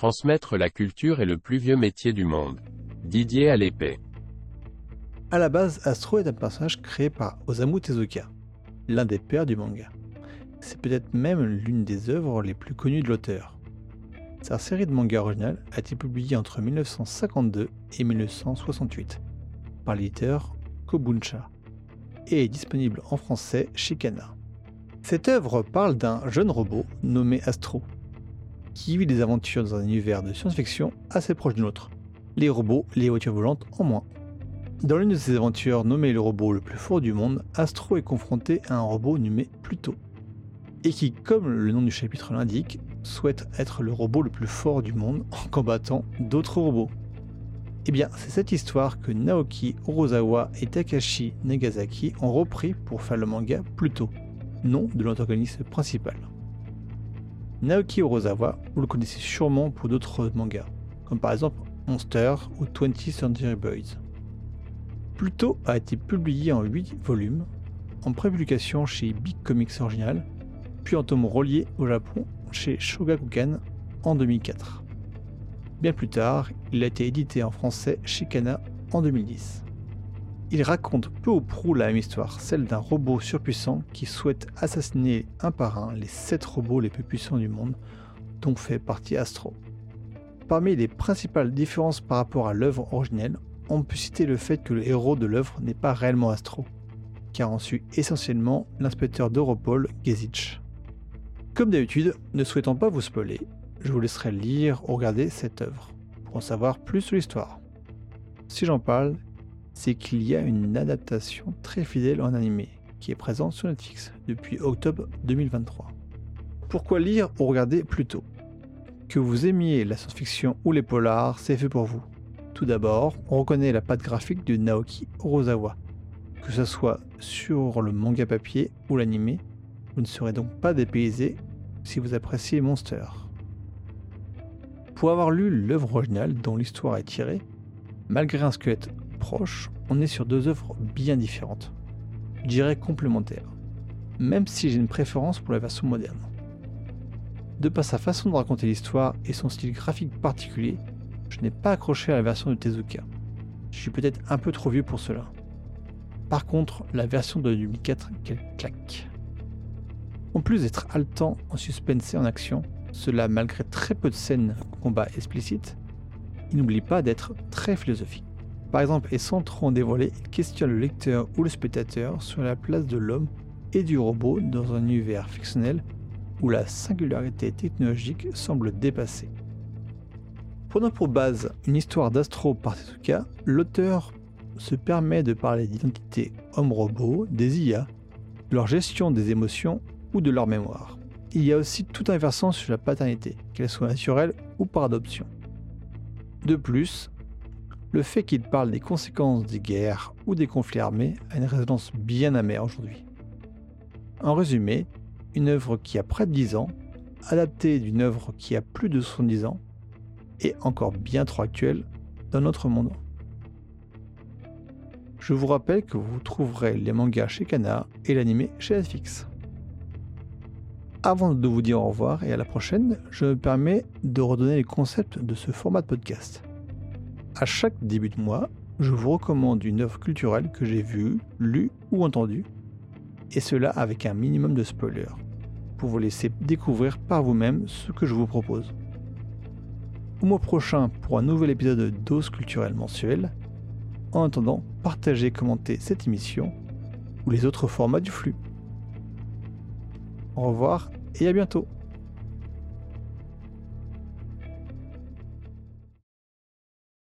Transmettre la culture est le plus vieux métier du monde. Didier à l'épée. À la base, Astro est un personnage créé par Osamu Tezuka, l'un des pères du manga. C'est peut-être même l'une des œuvres les plus connues de l'auteur. Sa série de mangas originale a été publiée entre 1952 et 1968 par l'éditeur Kobuncha et est disponible en français chez Kana. Cette œuvre parle d'un jeune robot nommé Astro qui vit des aventures dans un univers de science-fiction assez proche du nôtre. Les robots, les voitures volantes en moins. Dans l'une de ces aventures nommée le robot le plus fort du monde, Astro est confronté à un robot nommé Pluto. Et qui, comme le nom du chapitre l'indique, souhaite être le robot le plus fort du monde en combattant d'autres robots. Eh bien, c'est cette histoire que Naoki Orozawa et Takashi Nagasaki ont repris pour faire le manga Pluto, nom de l'antagoniste principal. Naoki Orozawa, vous le connaissez sûrement pour d'autres mangas, comme par exemple Monster ou 20th Century Boys. Pluto a été publié en 8 volumes, en prépublication chez Big Comics Original, puis en tome relié au Japon chez Shogakukan en 2004. Bien plus tard, il a été édité en français chez Kana en 2010. Il raconte peu ou prou la même histoire, celle d'un robot surpuissant qui souhaite assassiner un par un les 7 robots les plus puissants du monde, dont fait partie Astro. Parmi les principales différences par rapport à l'œuvre originelle, on peut citer le fait que le héros de l'œuvre n'est pas réellement Astro, car on suit essentiellement l'inspecteur d'Europol, Gezich. Comme d'habitude, ne souhaitant pas vous spoiler, je vous laisserai lire ou regarder cette œuvre pour en savoir plus sur l'histoire. Si j'en parle, c'est qu'il y a une adaptation très fidèle en animé qui est présente sur Netflix depuis octobre 2023. Pourquoi lire ou regarder plutôt Que vous aimiez la science-fiction ou les polars, c'est fait pour vous. Tout d'abord, on reconnaît la patte graphique de Naoki Orozawa. Que ce soit sur le manga papier ou l'animé, vous ne serez donc pas dépaysé si vous appréciez Monster. Pour avoir lu l'œuvre originale dont l'histoire est tirée, malgré un squelette proche, on est sur deux œuvres bien différentes. Je dirais complémentaires. Même si j'ai une préférence pour la version moderne. De par sa façon de raconter l'histoire et son style graphique particulier, je n'ai pas accroché à la version de Tezuka. Je suis peut-être un peu trop vieux pour cela. Par contre, la version de 2004, quelle claque. En plus d'être haletant en suspense et en action, cela malgré très peu de scènes combat explicites, il n'oublie pas d'être très philosophique. Par exemple, et sans trop dévoiler, il questionne le lecteur ou le spectateur sur la place de l'homme et du robot dans un univers fictionnel où la singularité technologique semble dépassée. Prenant pour base une histoire d'Astro par Tezuka, l'auteur se permet de parler d'identité homme-robot, des IA, de leur gestion des émotions ou de leur mémoire il y a aussi tout un versant sur la paternité, qu'elle soit naturelle ou par adoption. De plus, le fait qu'il parle des conséquences des guerres ou des conflits armés a une résonance bien amère aujourd'hui. En résumé, une œuvre qui a près de 10 ans, adaptée d'une œuvre qui a plus de 70 ans, et encore bien trop actuelle dans notre monde. Je vous rappelle que vous trouverez les mangas chez Kana et l'animé chez Netflix. Avant de vous dire au revoir et à la prochaine, je me permets de redonner les concepts de ce format de podcast. À chaque début de mois, je vous recommande une œuvre culturelle que j'ai vue, lue ou entendue, et cela avec un minimum de spoilers, pour vous laisser découvrir par vous-même ce que je vous propose. Au mois prochain pour un nouvel épisode de Dose culturelle mensuelle. En attendant, partagez et commentez cette émission ou les autres formats du flux. Au revoir et à bientôt